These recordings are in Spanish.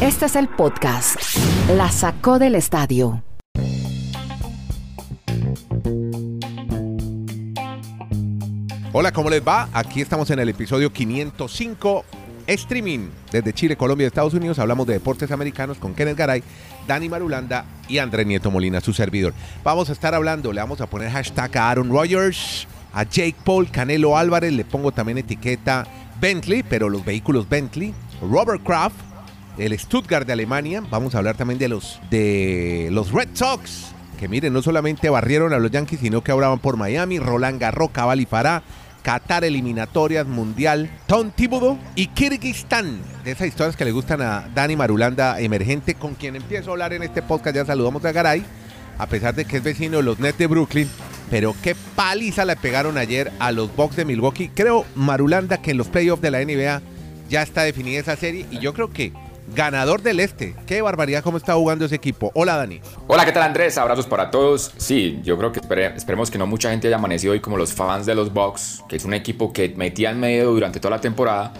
Este es el podcast. La sacó del estadio. Hola, ¿cómo les va? Aquí estamos en el episodio 505 streaming desde Chile, Colombia y Estados Unidos. Hablamos de deportes americanos con Kenneth Garay, Dani Marulanda y André Nieto Molina, su servidor. Vamos a estar hablando, le vamos a poner hashtag a Aaron Rodgers, a Jake Paul, Canelo Álvarez, le pongo también etiqueta Bentley, pero los vehículos Bentley, Robert Kraft, el Stuttgart de Alemania. Vamos a hablar también de los, de los Red Sox, que miren, no solamente barrieron a los Yankees, sino que ahora van por Miami, Roland Garros, Cabal y Farah, Qatar eliminatorias, Mundial, Tom y Kirguistán. De esas historias que le gustan a Dani Marulanda, emergente, con quien empiezo a hablar en este podcast. Ya saludamos a Garay, a pesar de que es vecino de los Nets de Brooklyn. Pero qué paliza le pegaron ayer a los Bucks de Milwaukee. Creo, Marulanda, que en los playoffs de la NBA ya está definida esa serie y yo creo que ganador del este. Qué barbaridad cómo está jugando ese equipo. Hola Dani. Hola, ¿qué tal Andrés? Abrazos para todos. Sí, yo creo que esperemos que no mucha gente haya amanecido hoy como los fans de los Bucks, que es un equipo que metía en medio durante toda la temporada,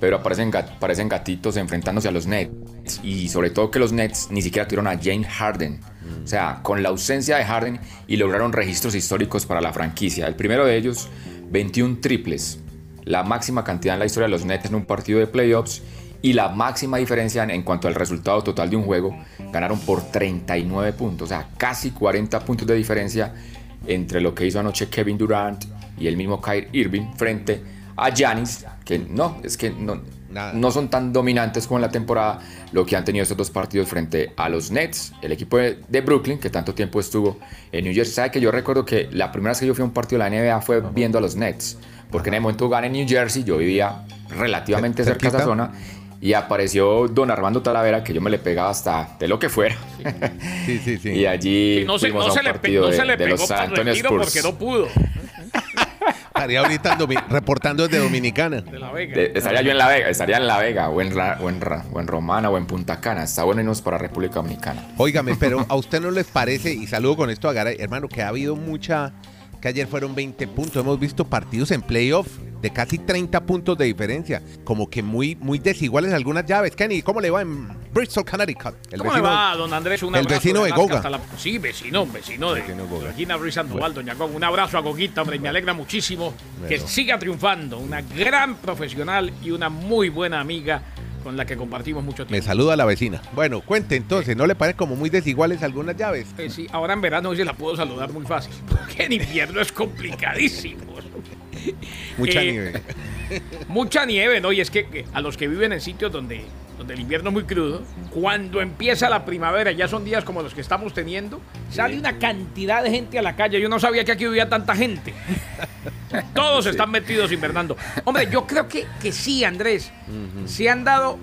pero aparecen, aparecen gatitos enfrentándose a los Nets. Y sobre todo que los Nets ni siquiera tuvieron a Jane Harden. O sea, con la ausencia de Harden y lograron registros históricos para la franquicia. El primero de ellos, 21 triples, la máxima cantidad en la historia de los Nets en un partido de playoffs y la máxima diferencia en cuanto al resultado total de un juego, ganaron por 39 puntos, o sea, casi 40 puntos de diferencia entre lo que hizo anoche Kevin Durant y el mismo Kyrie Irving frente a Giannis, que no, es que no, no son tan dominantes como en la temporada lo que han tenido estos dos partidos frente a los Nets, el equipo de, Brooklyn, que tanto tiempo estuvo en New Jersey. Sabe que yo recuerdo que la primera vez que yo fui a un partido de la NBA fue viendo a los Nets, porque en el momento gané en New Jersey, yo vivía relativamente cerca de esa zona y apareció don Armando Talavera, que yo me le pegaba hasta de lo que fuera. Sí, sí, sí. y allí no se, no se le, no se le pegó los San Antonio Spurs. porque no pudo. Estaría ahorita reportando desde Dominicana. De la Vega. estaría yo en La Vega, estaría en La Vega, o en, o en, Romana, o en Punta Cana. Está bueno irnos para República Dominicana. Óigame, pero ¿a usted no les parece, y saludo con esto a Garay, hermano, que ha habido mucha, que ayer fueron 20 puntos, hemos visto partidos en playoff de casi 30 puntos de diferencia. Como que muy, muy desiguales algunas llaves. Kenny, ¿cómo le va en Bristol, Connecticut? El ¿Cómo vecino, le va, don Andrés? Un el vecino de Goga. sí, vecino, vecino de Regina Ruiz Sandoval, doña Goga. Un abrazo a Goguita, hombre, me alegra muchísimo que siga triunfando. Una gran profesional y una muy buena amiga con la que compartimos mucho tiempo. Me saluda la vecina. Bueno, cuente entonces, ¿no le parece como muy desiguales algunas llaves? Eh, sí, ahora en verano se la puedo saludar muy fácil, porque en invierno es complicadísimo. Mucha eh, nieve. Mucha nieve, ¿no? Y es que a los que viven en sitios donde, donde el invierno es muy crudo, cuando empieza la primavera, ya son días como los que estamos teniendo, sale una cantidad de gente a la calle. Yo no sabía que aquí vivía tanta gente. Todos están metidos invernando. Hombre, yo creo que, que sí, Andrés. Se han dado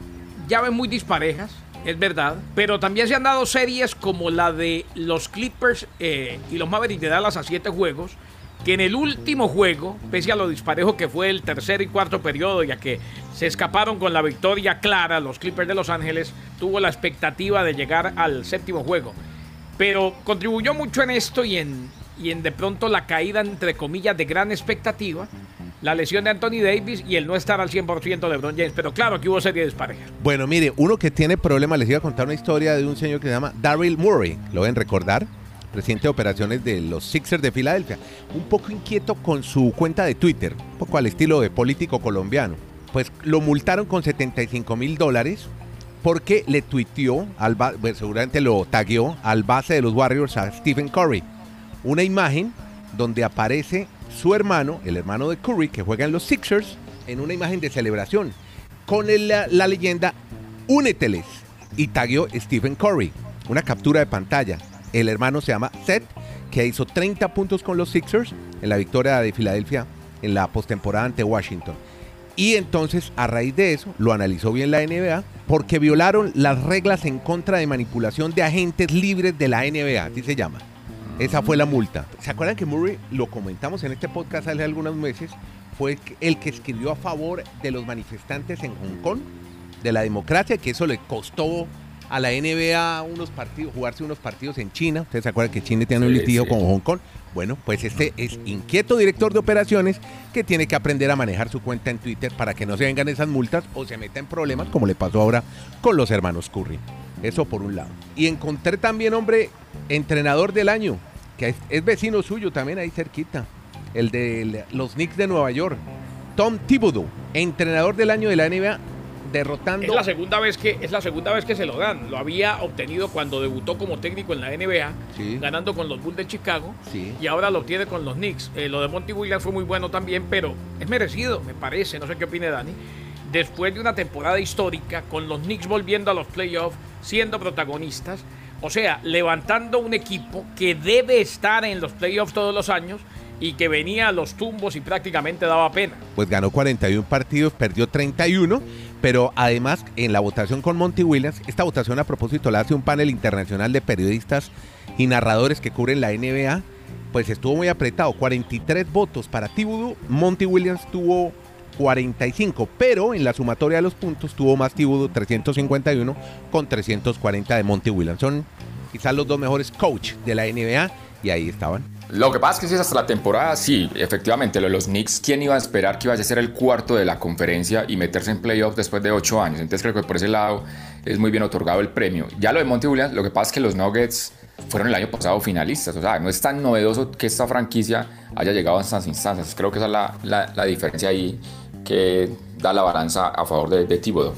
llaves muy disparejas es verdad. Pero también se han dado series como la de los Clippers eh, y los Mavericks de Dallas a siete juegos, que en el último juego, pese a lo disparejo que fue el tercer y cuarto periodo, ya que se escaparon con la victoria clara, los Clippers de Los Ángeles, tuvo la expectativa de llegar al séptimo juego. Pero contribuyó mucho en esto y en, y en de pronto la caída, entre comillas, de gran expectativa, la lesión de Anthony Davis y el no estar al 100% de LeBron James. Pero claro, que hubo serie de desparejas. Bueno, mire, uno que tiene problemas, les iba a contar una historia de un señor que se llama Daryl Murray. ¿Lo ven recordar? presidente de operaciones de los Sixers de Filadelfia, un poco inquieto con su cuenta de Twitter, un poco al estilo de político colombiano. Pues lo multaron con 75 mil dólares porque le tuiteó, al pues, seguramente lo tagueó al base de los Warriors, a Stephen Curry, una imagen donde aparece su hermano, el hermano de Curry, que juega en los Sixers, en una imagen de celebración, con la, leyenda Úneteles, y tagueó Stephen Curry, una captura de pantalla. El hermano se llama Seth, que hizo 30 puntos con los Sixers en la victoria de Filadelfia en la postemporada ante Washington. Y entonces, a raíz de eso, lo analizó bien la NBA porque violaron las reglas en contra de manipulación de agentes libres de la NBA, así se llama. Esa fue la multa. ¿Se acuerdan que Murray, lo comentamos en este podcast hace algunos meses, fue el que escribió a favor de los manifestantes en Hong Kong, de la democracia, que eso le costó a la NBA unos partidos, jugarse unos partidos en China. Ustedes se acuerdan que China tiene un litigio con Hong Kong. Bueno, pues este es inquieto director de operaciones que tiene que aprender a manejar su cuenta en Twitter para que no se vengan esas multas o se meta en problemas como le pasó ahora con los hermanos Curry. Eso por un lado. Y encontré también, hombre, entrenador del año, que es, es vecino suyo también ahí cerquita, el de los Knicks de Nueva York. Tom Thibodeau, entrenador del año de la NBA, derrotando. Es la segunda vez que es la segunda vez que se lo dan. Lo había obtenido cuando debutó como técnico en la NBA, Sí. ganando con los Bulls de Chicago, Sí. y ahora lo obtiene con los Knicks. Eh, lo de Monty Williams fue muy bueno también, pero es merecido, me parece. No sé qué opine Dani. Después de una temporada histórica, con los Knicks volviendo a los playoffs, siendo protagonistas, o sea, levantando un equipo que debe estar en los playoffs todos los años y que venía a los tumbos y prácticamente daba pena. pues ganó 41 partidos, perdió 31, pero además en la votación con Monty Williams, esta votación a propósito la hace un panel internacional de periodistas y narradores que cubren la NBA, pues estuvo muy apretado, 43 votos para Thibodeau, Monty Williams tuvo 45, pero en la sumatoria de los puntos tuvo más Thibodeau 351 con 340 de Monty Williams. Son quizás los dos mejores coach de la NBA y ahí estaban. Lo que pasa es que si es hasta la temporada, sí, efectivamente, lo de los Knicks, ¿quién iba a esperar que iba a ser el cuarto de la conferencia y meterse en playoffs después de ocho años? Entonces creo que por ese lado es muy bien otorgado el premio. Ya lo de Monty Williams, lo que pasa es que los Nuggets fueron el año pasado finalistas, o sea, no es tan novedoso que esta franquicia haya llegado a estas instancias. Creo que esa es la- la diferencia ahí que da la balanza a favor de, de.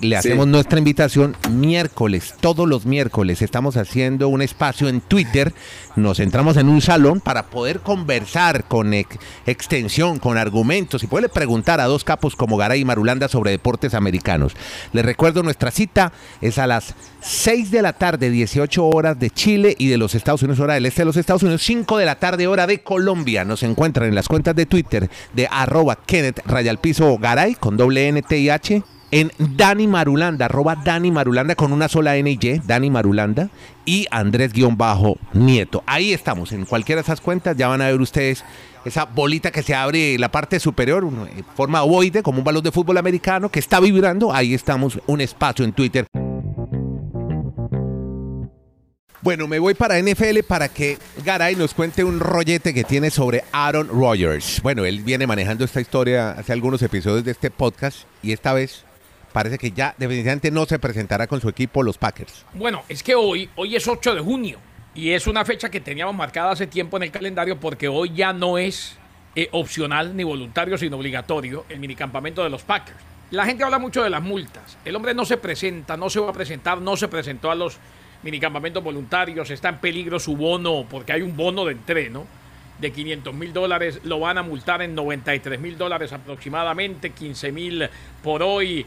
Le hacemos nuestra invitación miércoles, todos los miércoles estamos haciendo un espacio en Twitter, nos entramos en un salón para poder conversar con ex- extensión, con argumentos y poderle preguntar a dos capos como Garay y Marulanda sobre deportes americanos. Les recuerdo nuestra cita es a las 6 de la tarde, 18 horas de Chile y de los Estados Unidos, hora del este de los Estados Unidos, 5 de la tarde, hora de Colombia. Nos encuentran en las cuentas de Twitter de arroba Kenneth Rayalpizo Garay con doble N T y H en Dani Marulanda, arroba Dani Marulanda con una sola N y Y, Dani Marulanda, y Andrés-Nieto. Ahí estamos, en cualquiera de esas cuentas, ya van a ver ustedes esa bolita que se abre la parte superior, en forma ovoide, como un balón de fútbol americano, que está vibrando. Ahí estamos, un espacio en Twitter. Bueno, me voy para NFL para que Garay nos cuente un rollete que tiene sobre Aaron Rodgers. Bueno, él viene manejando esta historia hace algunos episodios de este podcast y esta vez parece que ya definitivamente no se presentará con su equipo los Packers. Bueno, es que hoy, hoy es 8 de junio y es una fecha que teníamos marcada hace tiempo en el calendario porque hoy ya no es eh, opcional ni voluntario, sino obligatorio el minicampamento de los Packers. La gente habla mucho de las multas. El hombre no se presenta, no se va a presentar, no se presentó a los minicampamentos voluntarios, está en peligro su bono porque hay un bono de entreno de 500 mil dólares, lo van a multar en 93 mil dólares aproximadamente, 15 mil por hoy,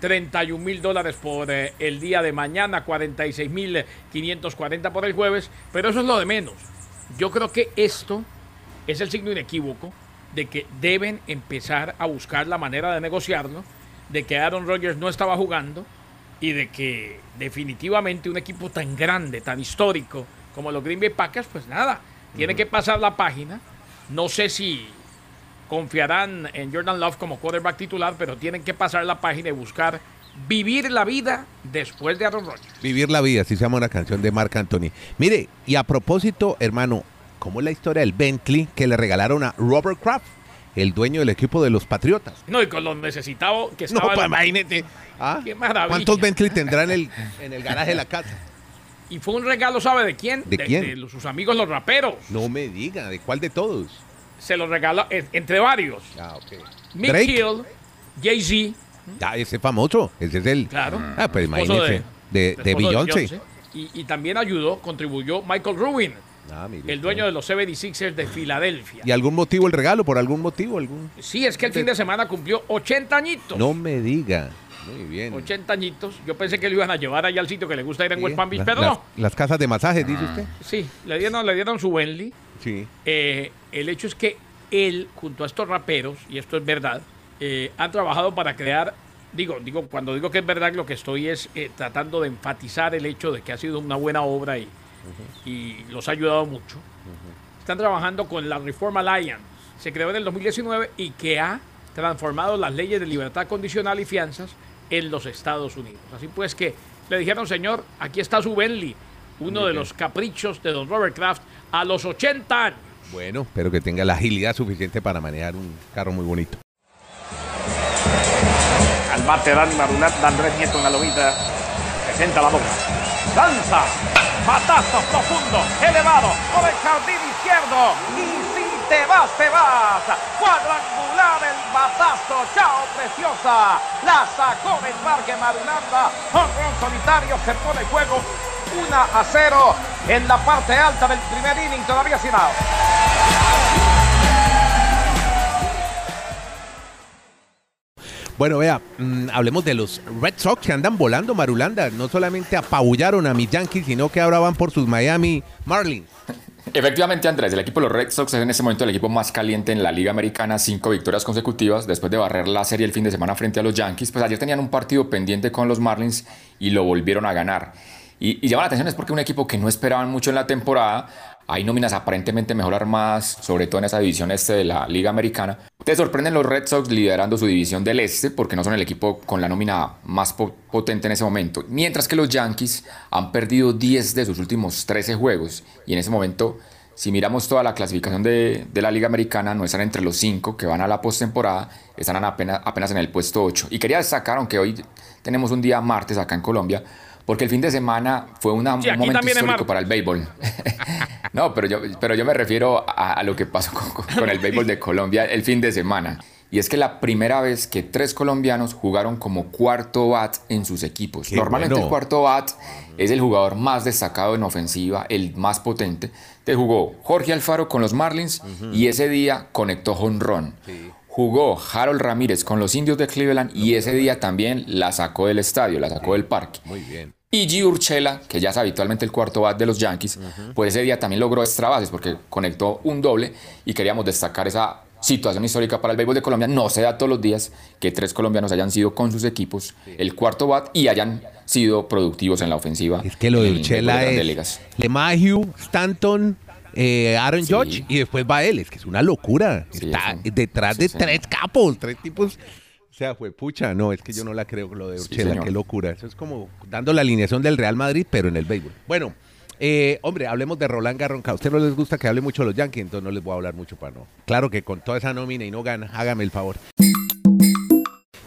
31 mil dólares por eh, el día de mañana, 46 mil 540 por el jueves, pero eso es lo de menos. Yo creo que esto es el signo inequívoco de que deben empezar a buscar la manera de negociarlo, de que Aaron Rodgers no estaba jugando y de que definitivamente un equipo tan grande, tan histórico como los Green Bay Packers, pues nada, tiene que pasar la página. No sé si confiarán en Jordan Love como quarterback titular, pero tienen que pasar la página y buscar vivir la vida después de Aaron Rodgers. Vivir la vida, así se llama una canción de Marc Anthony. Mire, y a propósito, hermano, ¿cómo es la historia del Bentley que le regalaron a Robert Kraft, el dueño del equipo de los Patriotas? No, y con lo necesitado que No, estaba. pues imagínate. ¿Ah? Qué maravilla. ¿Cuántos Bentley tendrá en el, en el garaje de la casa? Y fue un regalo, ¿sabe de quién? ¿De quién? De los- sus amigos los raperos. No me diga, ¿de cuál de todos? Se los regaló entre varios. Ah, ok. Mick Drake. Hill, Jay-Z, Ah, ese famoso, ese es el... claro. Ah, pues imagínese, de, de, esposo Beyoncé. Y, y también ayudó, contribuyó Michael Rubin, Ah, el usted. dueño de los 76ers de Filadelfia. ¿Y algún motivo el regalo? ¿Por algún motivo? algún Sí, es que el fin de semana cumplió 80 añitos. No me diga. Muy bien. 80 añitos. Yo pensé que lo iban a llevar allá al sitio que le gusta ir en Sí, West Palm Beach, pero las, no. las casas de masajes, dice usted. Sí, le dieron, le dieron su Bentley. Sí. Eh, el hecho es que él, junto a estos raperos, y esto es verdad, eh, han trabajado para crear, digo, digo, cuando digo que es verdad, lo que estoy es eh, tratando de enfatizar el hecho de que ha sido una buena obra y, y los ha ayudado mucho. Están trabajando con la Reform Alliance, se creó en el 2019 y que ha transformado las leyes de libertad condicional y fianzas en los Estados Unidos. Así pues que le dijeron, señor, aquí está su Bentley, uno de los caprichos de don Robert Kraft a los 80 años. Bueno, espero que tenga la agilidad suficiente para manejar un carro muy bonito. Al bate Dani Marulat, da Andrés Nieto en la lomita, presenta la boca, lanza, patazo profundo, elevado, por el jardín izquierdo, y si te vas, te vas, cuadrangular el batazo, chao preciosa, la sacó del parque Marulanda, un solitario que pone juego 1 a 0 en la parte alta del primer inning, todavía sin out. Bueno, vea, mm, hablemos de los Red Sox que andan volando Marulanda. No solamente apabullaron a mis Yankees, sino que ahora van por sus Miami Marlins. Efectivamente, Andrés, el equipo de los Red Sox es en este momento el equipo más caliente en la Liga Americana, cinco victorias consecutivas después de barrer la serie el fin de semana frente a los Yankees. Pues ayer tenían un partido pendiente con los Marlins y lo volvieron a ganar. Y, y llama la atención es porque un equipo que no esperaban mucho en la temporada, hay nóminas aparentemente mejor armadas, sobre todo en esa división este de la Liga Americana. Te sorprenden los Red Sox liderando su división del este porque no son el equipo con la nómina más po- potente en ese momento. Mientras que los Yankees han perdido 10 de sus últimos 13 juegos. Y en ese momento, si miramos toda la clasificación de, de la Liga Americana, no están entre los 5 que van a la postemporada, están apenas, apenas en el puesto 8. Y quería destacar, aunque hoy tenemos un día martes acá en Colombia, porque el fin de semana fue una- Sí, un momento histórico para el béisbol. no, pero yo, pero yo me refiero a, a lo que pasó con, con el béisbol de Colombia el fin de semana. Y es que la primera vez que tres colombianos jugaron como cuarto bat en sus equipos. Qué Normalmente bueno. el cuarto bat es el jugador más destacado en ofensiva, el más potente. Te jugó Jorge Alfaro con los Marlins y ese día conectó honrón. Jugó Harold Ramírez con los indios de Cleveland y ese día también la sacó del estadio, la sacó del parque. Muy bien. Y G. Urchela, que ya es habitualmente el cuarto bat de los Yankees, pues ese día también logró extra bases porque conectó un doble y queríamos destacar esa situación histórica para el béisbol de Colombia. No se da todos los días que tres colombianos hayan sido con sus equipos el cuarto bat y hayan sido productivos en la ofensiva. Es que lo de Urchela es Stanton, eh, Aaron Sí. Judge y después va él. Es que es una locura. Sí, Está detrás de tres capos, tres tipos. O sea, fue pucha. No, es que yo no la creo lo de Urchela. qué locura. Eso es como dando la alineación del Real Madrid, pero en el béisbol. Bueno, eh, hombre, hablemos de Roland Garros. A usted no les gusta que hable mucho de los Yankees, entonces no les voy a hablar mucho para no. Claro que con toda esa nómina y no gana, hágame el favor.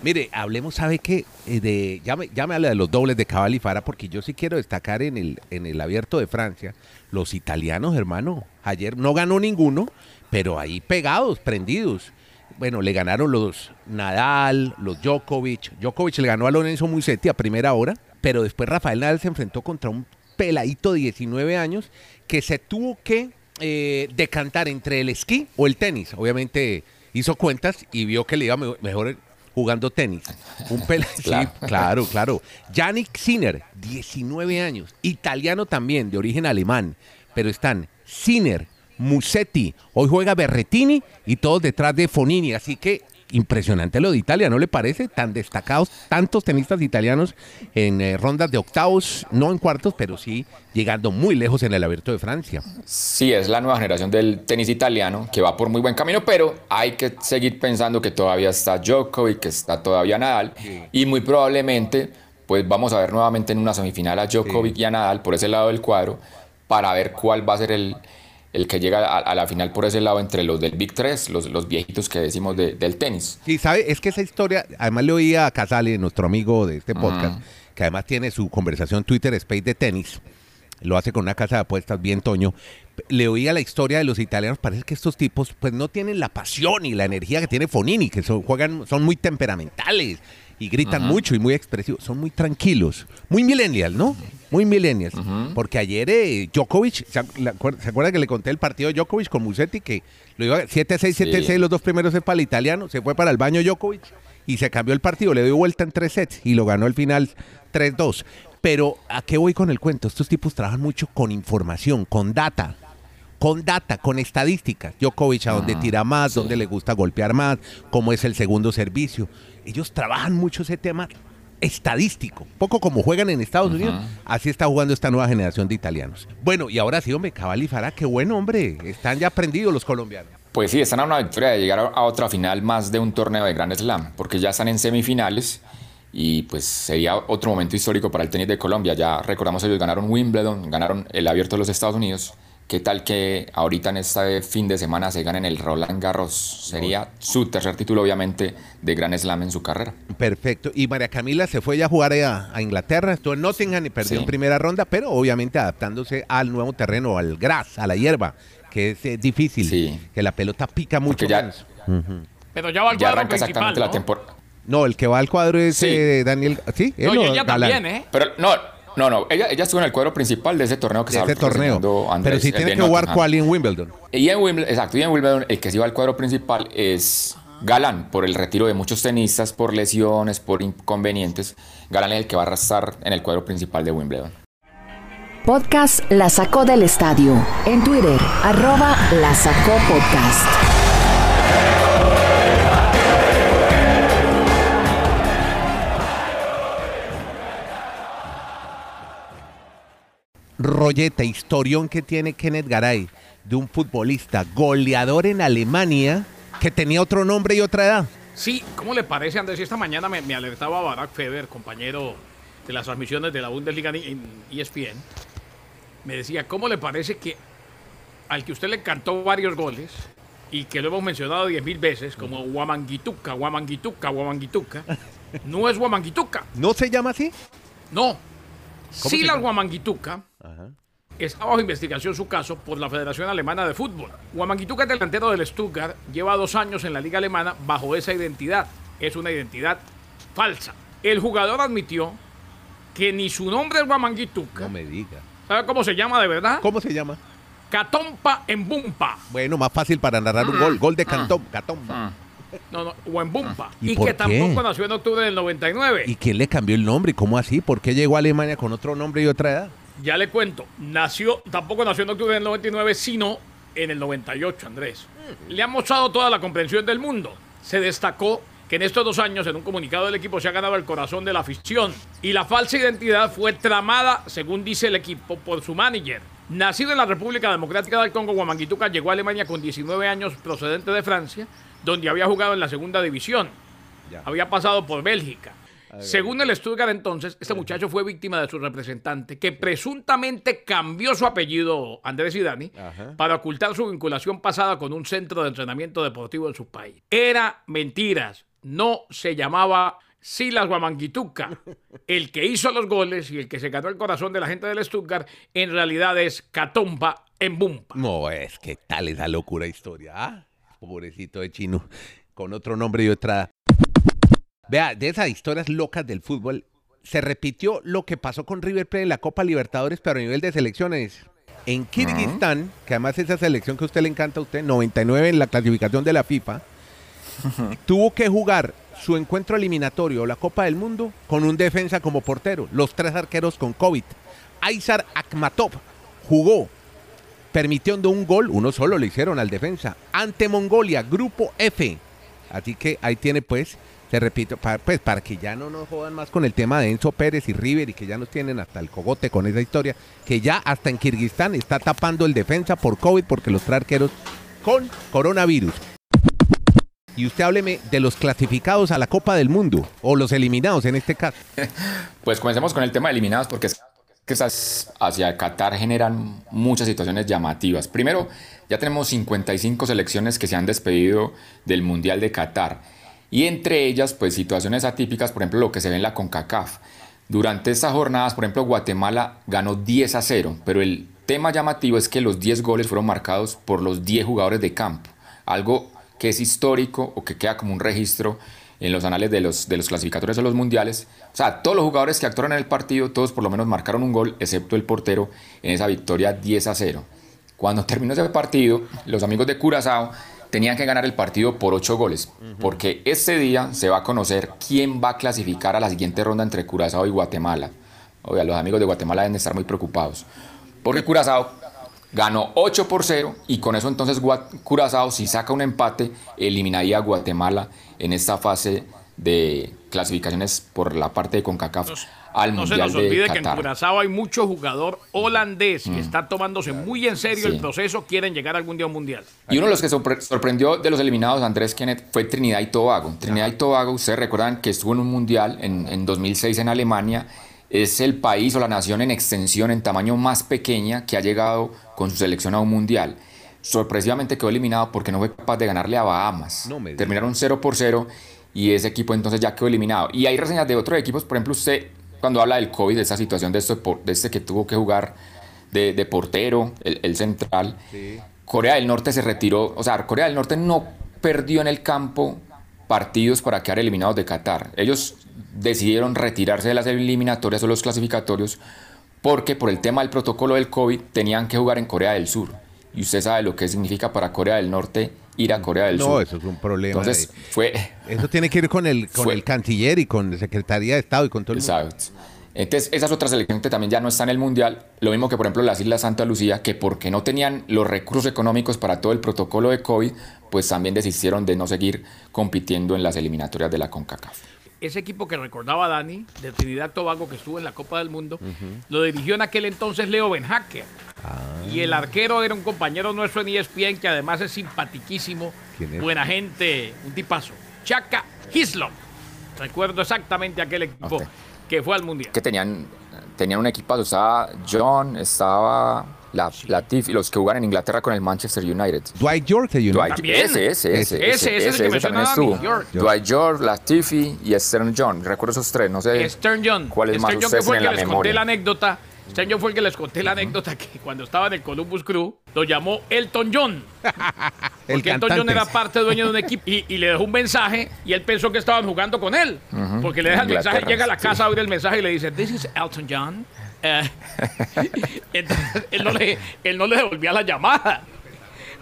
Mire, hablemos, ¿sabe qué? Eh, de, ya, me, ya me de los dobles de Cabal y Fara, porque yo sí quiero destacar en el, en el abierto de Francia, los italianos, hermano. Ayer no ganó ninguno, pero ahí pegados, prendidos. Bueno, le ganaron los Nadal, los Djokovic. Djokovic le ganó a Lorenzo Musetti a primera hora, pero después Rafael Nadal se enfrentó contra un peladito de 19 años que se tuvo que eh, decantar entre el esquí o el tenis. Obviamente hizo cuentas y vio que le iba me- mejor jugando tenis. Un pela sí, Claro. claro, claro. Yannick Sinner, 19 años, italiano también, de origen alemán, pero están Sinner, Musetti, hoy juega Berretini y todos detrás de Fonini, así que impresionante lo de Italia, ¿no le parece? Tan destacados tantos tenistas italianos en eh, rondas de octavos, no en cuartos, pero sí llegando muy lejos en el Abierto de Francia. Sí, es la nueva generación del tenis italiano que va por muy buen camino, pero hay que seguir pensando que todavía está Djokovic, que está todavía Nadal y muy probablemente pues vamos a ver nuevamente en una semifinal a Djokovic y a Nadal por ese lado del cuadro para ver cuál va a ser el, el que llega a, a la final por ese lado entre los del Big 3, los, los viejitos que decimos de- del tenis. Sí, sabe, es que esa historia, además le oía a Casale, nuestro amigo de este podcast, que además tiene su conversación Twitter Space de tenis, lo hace con una casa de apuestas bien toño. Le oía la historia de los italianos, parece que estos tipos pues no tienen la pasión y la energía que tiene Fonini, que son, juegan, son muy temperamentales y gritan mucho y muy expresivos, son muy tranquilos, muy millennials, ¿no? Muy millennials. Porque ayer eh, Djokovic, ¿se, ac- la- acuer- ¿se acuerda que le conté el partido de Djokovic con Musetti? Que lo iba 7-6, 7-6, Sí. los dos primeros es para el italiano, se fue para el baño Djokovic y se cambió el partido, le dio vuelta en tres sets y lo ganó al final 3-2. Pero ¿a qué voy con el cuento? Estos tipos trabajan mucho con información, con data, con data, con estadísticas. Djokovic a dónde tira más, dónde le gusta golpear más, cómo es el segundo servicio. Ellos trabajan mucho ese tema estadístico, poco como juegan en Estados Unidos, así está jugando esta nueva generación de italianos. Bueno, y ahora sí, hombre, Cabal y Farah, qué bueno, hombre, están ya aprendidos los colombianos. Pues sí, están a una victoria de llegar a otra final más de un torneo de Grand Slam, porque ya están en semifinales y pues sería otro momento histórico para el tenis de Colombia. Ya recordamos ellos ganaron Wimbledon, ganaron el Abierto de los Estados Unidos. ¿Qué tal que ahorita en este fin de semana se ganen el Roland Garros? Sería su tercer título, obviamente, de Grand Slam en su carrera. Perfecto. Y María Camila se fue ya a jugar a, a Inglaterra, estuvo en Nottingham y perdió Sí. en primera ronda, pero obviamente adaptándose al nuevo terreno, al gras, a la hierba, que es eh, difícil, Sí. que la pelota pica mucho. Ya- menos. Pero ya va al Ya cuadro arranca principal, exactamente la ¿no? temporada. No, el que va al cuadro es Sí. eh, Daniel. Sí, él No, y o ella Galán? también, ¿eh? Pero no, no, no. Ella, ella estuvo en el cuadro principal de ese torneo que De estaba ese torneo. Andrés, Pero si el tiene que jugar quali en Wimbledon. Y en Wimbledon, exacto, y en Wimbledon el que se iba al cuadro principal es Galán, por el retiro de muchos tenistas, por lesiones, por inconvenientes. Galán es el que va a arrastrar en el cuadro principal de Wimbledon. Podcast La Sacó del Estadio. En Twitter, arroba La Sacó Podcast. Rolleta, historión que tiene Kenneth Garay de un futbolista goleador en Alemania que tenía otro nombre y otra edad. Sí, ¿cómo le parece, Andrés? Esta mañana me, me alertaba Barack Feber, compañero de las transmisiones de la Bundesliga en E ESPN. Me decía, ¿cómo le parece que al que usted le cantó varios goles y que lo hemos mencionado diez mil veces, como Guamanguituca, Guamanguituca, Guamanguituca, no es Guamanguituca, ¿No se llama así? no. Llama? Guamanguituca está bajo investigación su caso por la Federación Alemana de Fútbol. Guamanguituca es delantero del Stuttgart, lleva dos años en la liga alemana bajo esa identidad. Es una identidad falsa. El jugador admitió que ni su nombre es Guamanguituca. No me diga. ¿Sabe cómo se llama de verdad? ¿Cómo se llama? Catompa en Bumpa. Bueno, más fácil para narrar un gol. Gol de Cantón, Catomba. No, no, o en Bumpa. ¿Y Y, que qué? tampoco nació en octubre del 99. ¿Y quién le cambió el nombre? ¿Cómo así? ¿Por qué llegó a Alemania con otro nombre y otra edad? Ya le cuento, nació, tampoco nació en octubre del 99, sino en el 98, Andrés. Le ha mostrado toda la comprensión del mundo. Se destacó que en estos dos años, en un comunicado del equipo, se ha ganado el corazón de la afición. Y la falsa identidad fue tramada, según dice el equipo, por su manager. Nacido en la República Democrática del Congo, Guamanguituca llegó a Alemania con 19 años procedente de Francia, donde había jugado en la segunda división. Ya. Había pasado por Bélgica. Según el Stuttgart entonces, este muchacho fue víctima de su representante, que presuntamente cambió su apellido, Andrés Sidani, Ajá. para ocultar su vinculación pasada con un centro de entrenamiento deportivo en su país. Era mentiras, no se llamaba Silas Guamanguituca. El que hizo los goles y el que se ganó el corazón de la gente del Stuttgart, en realidad es Catomba en Bumpa. No, es que tal esa locura historia. Ah, pobrecito de chino. Con otro nombre y otra. Vea, de esas historias locas del fútbol, se repitió lo que pasó con River Plate en la Copa Libertadores, pero a nivel de selecciones. En Kirguistán, que además esa selección que a usted le encanta a usted, 99 en la clasificación de la FIFA, tuvo que jugar su encuentro eliminatorio, la Copa del Mundo, con un defensa como portero, los tres arqueros con COVID. Aizar Akhmatov jugó, permitiendo un gol, uno solo le hicieron al defensa, ante Mongolia, grupo F. Así que ahí tiene pues, te repito, para, pues para que ya no nos jodan más con el tema de Enzo Pérez y River y que ya nos tienen hasta el cogote con esa historia, que ya hasta en Kirguistán está tapando el defensa por COVID porque los tres arqueros con coronavirus. Y usted hábleme de los clasificados a la Copa del Mundo, o los eliminados en este caso. Pues comencemos con el tema de eliminados porque es que estas hacia Qatar generan muchas situaciones llamativas. Primero, ya tenemos 55 selecciones que se han despedido del Mundial de Qatar. Y entre ellas, pues situaciones atípicas, por ejemplo, lo que se ve en la CONCACAF. Durante estas jornadas, por ejemplo, Guatemala ganó 10 a 0, pero el tema llamativo es que los 10 goles fueron marcados por los 10 jugadores de campo. Algo que es histórico o que queda como un registro en los anales de los, de los clasificatorios de los mundiales. O sea, todos los jugadores que actuaron en el partido, todos por lo menos marcaron un gol, excepto el portero, en esa victoria 10 a 0. Cuando terminó ese partido, los amigos de Curazao tenían que ganar el partido por 8 goles, porque este día se va a conocer quién va a clasificar a la siguiente ronda entre Curazao y Guatemala. Obvio, los amigos de Guatemala deben de estar muy preocupados, porque Curazao ganó 8 por 0 y con eso entonces Curazao, si saca un empate, eliminaría a Guatemala en esta fase de clasificaciones por la parte de CONCACAF al no Mundial se nos olvide de que en. Curazao hay mucho jugador holandés que está tomándose muy en serio Sí. el proceso, quieren llegar algún día a un mundial. Y uno de los que sorpre- sorprendió de los eliminados, Andrés Kenneth, fue Trinidad y Tobago. Trinidad y Tobago, ustedes recuerdan que estuvo en un mundial en, en 2006 en Alemania. Es el país o la nación en extensión, en tamaño más pequeña, que ha llegado con su selección a un mundial. Sorpresivamente quedó eliminado porque no fue capaz de ganarle a Bahamas. No. Terminaron 0 por 0 y ese equipo entonces ya quedó eliminado. Y hay reseñas de otros equipos, por ejemplo, usted cuando habla del COVID, de esta situación de, esto, de este que tuvo que jugar de, de portero, el, el central. Corea del Norte se retiró, o sea, Corea del Norte no perdió en el campo partidos para quedar eliminados de Qatar. Ellos decidieron retirarse de las eliminatorias o los clasificatorios porque por el tema del protocolo del COVID tenían que jugar en Corea del Sur. Y usted sabe lo que significa para Corea del Norte ir a Corea del No, Sur. eso es un problema. Entonces de- fue... eso tiene que ir con el, con Fue- el canciller y con la Secretaría de Estado y con todo el mundo. Exacto. Entonces, esas otras selecciones que también ya no están en el Mundial, lo mismo que por ejemplo las Islas Santa Lucía, que porque no tenían los recursos económicos para todo el protocolo de COVID, pues también desistieron de no seguir compitiendo en las eliminatorias de la CONCACAF. Ese equipo que recordaba Dani, de Trinidad Tobago, que estuvo en la Copa del Mundo, lo dirigió en aquel entonces Leo Benhacker. Ah. Y el arquero era un compañero nuestro en ESPN que además es simpatiquísimo, ¿Quién es? buena gente, un tipazo. Chaka Hislop. Recuerdo exactamente aquel equipo que fue al Mundial. Que tenían, tenían un equipazo, estaba John, estaba la, Latif y los que jugaban en Inglaterra con el Manchester United. Dwight York de United. Dwight, También. ese, ese, ese, Ese, ese es el que también mencionaba estuvo. York. Dwight York, Latifi y Stern John. Recuerdo esos tres, no sé Stern John. cuáles más Stern John que fue el que les conté la anécdota. Stern John fue el que les conté la anécdota que cuando estaba en el Columbus Crew lo llamó Elton John. el Porque Elton. John era parte dueño de un equipo y, y le dejó un mensaje y él pensó que estaban jugando con él. Porque le deja el mensaje, llega a la casa a oír el mensaje y le dice, This is Elton John. Eh, entonces él no, le, él no le devolvía la llamada.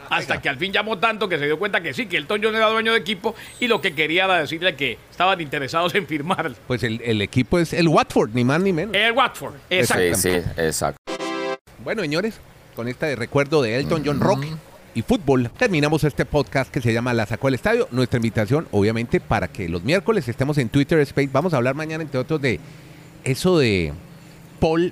Hasta que al fin llamó tanto que se dio cuenta que sí, que Elton John era dueño de equipo y lo que quería era decirle que estaban interesados en firmar. Pues el, el equipo es el Watford, ni más ni menos. El Watford, exacto. Sí, sí, exacto. Bueno, señores, con este recuerdo de Elton John Rock y fútbol, terminamos este podcast que se llama La Sacó el Estadio. Nuestra invitación, obviamente, para que los miércoles estemos en Twitter Space. Vamos a hablar mañana, entre otros, de eso de Paul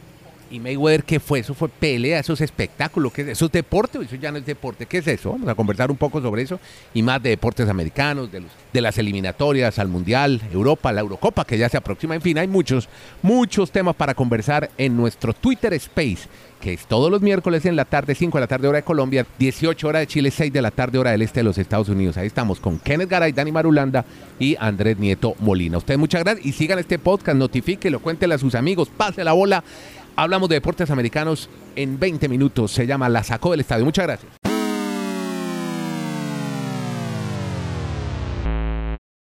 y Mayweather. ¿Qué fue? ¿Eso fue pelea? ¿Eso es espectáculo? ¿Qué es? ¿Eso es deporte eso ya no es deporte? ¿Qué es eso? Vamos a conversar un poco sobre eso y más de deportes americanos, de, las eliminatorias al Mundial, Europa, la Eurocopa que ya se aproxima. En fin, hay muchos, muchos temas para conversar en nuestro Twitter Space, que es todos los miércoles en la tarde, 5 de la tarde hora de Colombia, 18 hora de Chile, 6 de la tarde hora del este de los Estados Unidos. Ahí estamos con Kenneth Garay, Dani Marulanda y Andrés Nieto Molina. Ustedes muchas gracias y sigan este podcast, notifíquelo, cuéntele a sus amigos, pase la bola. Hablamos de deportes americanos en 20 minutos. Se llama La Sacó del Estadio. Muchas gracias.